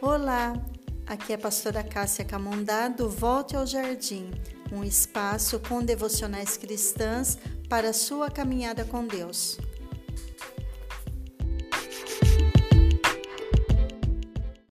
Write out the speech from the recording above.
Olá, aqui é a pastora Cássia Camundá do Volte ao Jardim, um espaço com devocionais cristãs para sua caminhada com Deus.